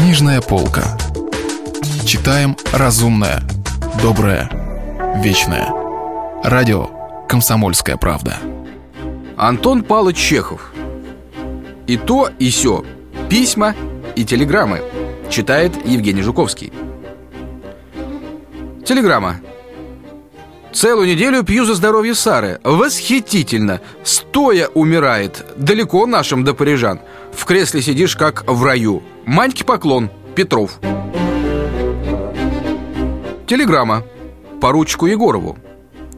Книжная полка. Читаем разумное, доброе, вечное. Радио «Комсомольская правда». Антон Павлович Чехов. И то, и сё. Письма и телеграммы. Читает Евгений Жуковский. Телеграмма. Целую неделю пью за здоровье Сары. Восхитительно. Стоя умирает. Далеко нашим до парижан. В кресле сидишь, как в раю. Маньке поклон. Петров. Телеграмма. Поручику Егорову.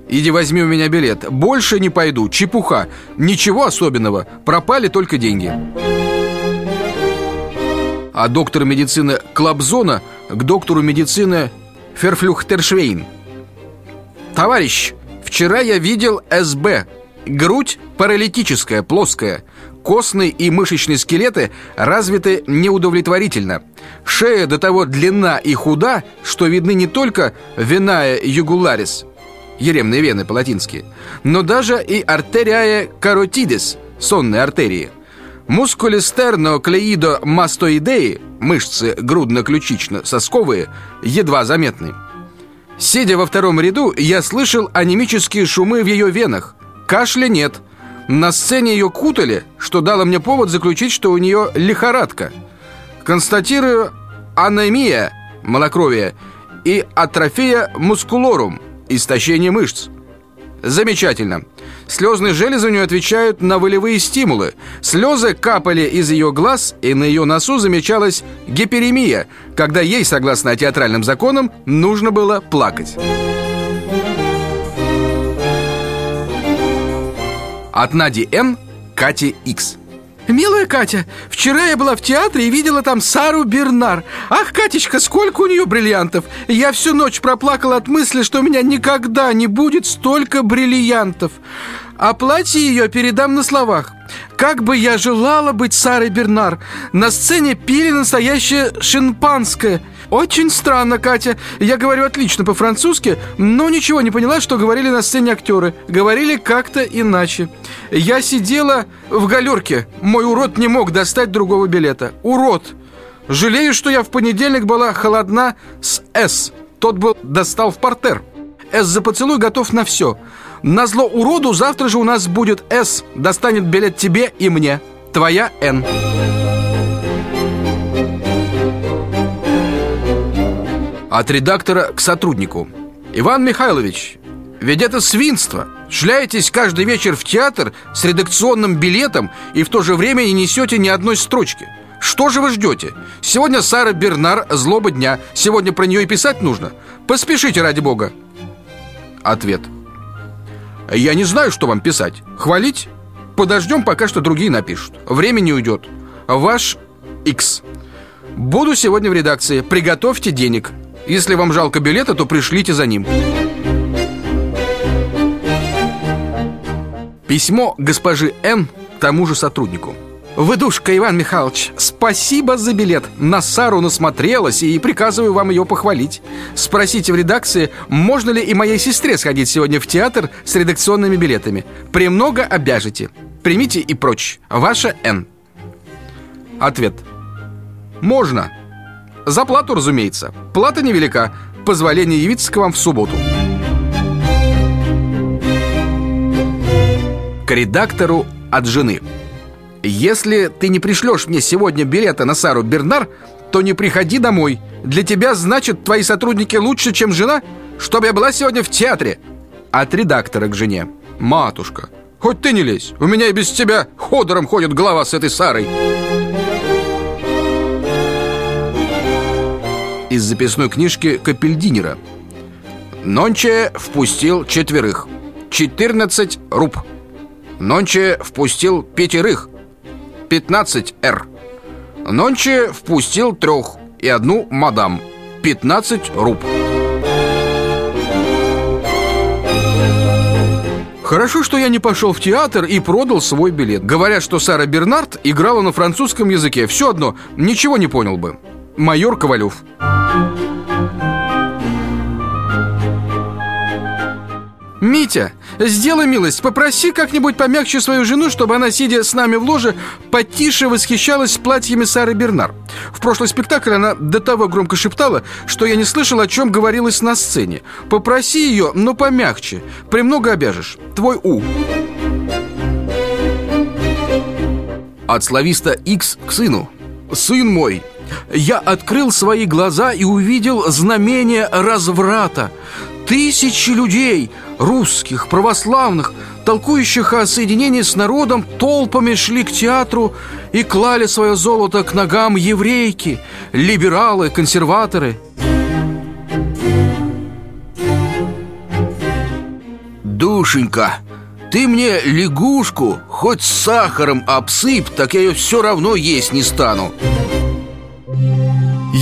Иди возьми у меня билет. Больше не пойду. Чепуха. Ничего особенного. Пропали только деньги. А доктор медицины Клабзона к доктору медицины Ферфлюхтершвейн. Товарищ, вчера я видел СБ. Грудь паралитическая, плоская. Костные и мышечные скелеты развиты неудовлетворительно. Шея до того длинна и худа, что видны не только виная югуларис, еремные вены по-латински, но даже и артериая каротидис, сонные артерии. Мускулистерно-клеидо-мастоидеи, мышцы грудно-ключично-сосковые, едва заметны. Сидя во втором ряду, я слышал анемические шумы в ее венах. Кашля нет. На сцене ее кутали, что дало мне повод заключить, что у нее лихорадка. Констатирую анемия, малокровие, и атрофия мускулорум, истощение мышц. Замечательно. Слезные железы у нее отвечают на волевые стимулы. Слезы капали из ее глаз, и на ее носу замечалась гиперемия, когда ей, согласно театральным законам, нужно было плакать. От Нади Н. Кати Икс. Милая Катя, вчера я была в театре и видела там Сару Бернар. Ах, Катечка, сколько у нее бриллиантов! Я всю ночь проплакала от мысли, что у меня никогда не будет столько бриллиантов. А платье ее передам на словах. Как бы я желала быть Сарой Бернар. На сцене пили настоящее шампанское. Очень странно, Катя. Я говорю отлично по-французски, но ничего не поняла, что говорили на сцене актеры. Говорили как-то иначе. Я сидела в галерке. Мой урод не мог достать другого билета. Урод! Жалею, что я в понедельник была холодна с «С». Тот был достал в портер. «С» за поцелуй готов на все. На зло уроду завтра же у нас будет «С». Достанет билет тебе и мне. Твоя «Н». От редактора к сотруднику. Иван Михайлович, ведь это свинство. Шляетесь каждый вечер в театр с редакционным билетом и в то же время не несете ни одной строчки. Что же вы ждете? Сегодня Сара Бернар злоба дня. Сегодня про нее и писать нужно. Поспешите, ради бога. Ответ. Я не знаю, что вам писать. Хвалить? Подождем, пока что другие напишут. Время не уйдет. Ваш X. Буду сегодня в редакции. Приготовьте денег. Если вам жалко билета, то пришлите за ним. Письмо госпожи Н. тому же сотруднику. Выдушка, Иван Михайлович, спасибо за билет. На Сару насмотрелась и приказываю вам ее похвалить. Спросите в редакции, можно ли и моей сестре сходить сегодня в театр с редакционными билетами. Премного обяжете. Примите и прочь. Ваша Н. Ответ. Можно. За плату, разумеется. Плата невелика. Позволение явиться к вам в субботу. К редактору от жены. Если ты не пришлешь мне сегодня билета на Сару Бернар, то не приходи домой. Для тебя, значит, твои сотрудники лучше, чем жена? Чтобы я была сегодня в театре. От редактора к жене. Матушка, хоть ты не лезь. У меня и без тебя ходором ходит голова с этой Сарой. из записной книжки Капельдинера. Нонче впустил четверых. 14 руб. Нонче впустил пятерых. 15 р. Нонче впустил трех и одну мадам. 15 руб. Хорошо, что я не пошел в театр и продал свой билет. Говорят, что Сара Бернард играла на французском языке. Все одно, ничего не понял бы. Майор Ковалев. Митя, сделай милость, попроси как-нибудь помягче свою жену, чтобы она, сидя с нами в ложе, потише восхищалась платьями Сары Бернар. В прошлый спектакль она до того громко шептала, что я не слышал, о чем говорилось на сцене. Попроси ее, но помягче. Премного обяжешь. Твой У. От словиста X к сыну. Сын мой, я открыл свои глаза и увидел знамение разврата. Тысячи людей, русских, православных, толкующих о соединении с народом, толпами шли к театру и клали свое золото к ногам еврейки, либералы, консерваторы. Душенька, ты мне лягушку хоть сахаром обсыпь, так я ее все равно есть не стану.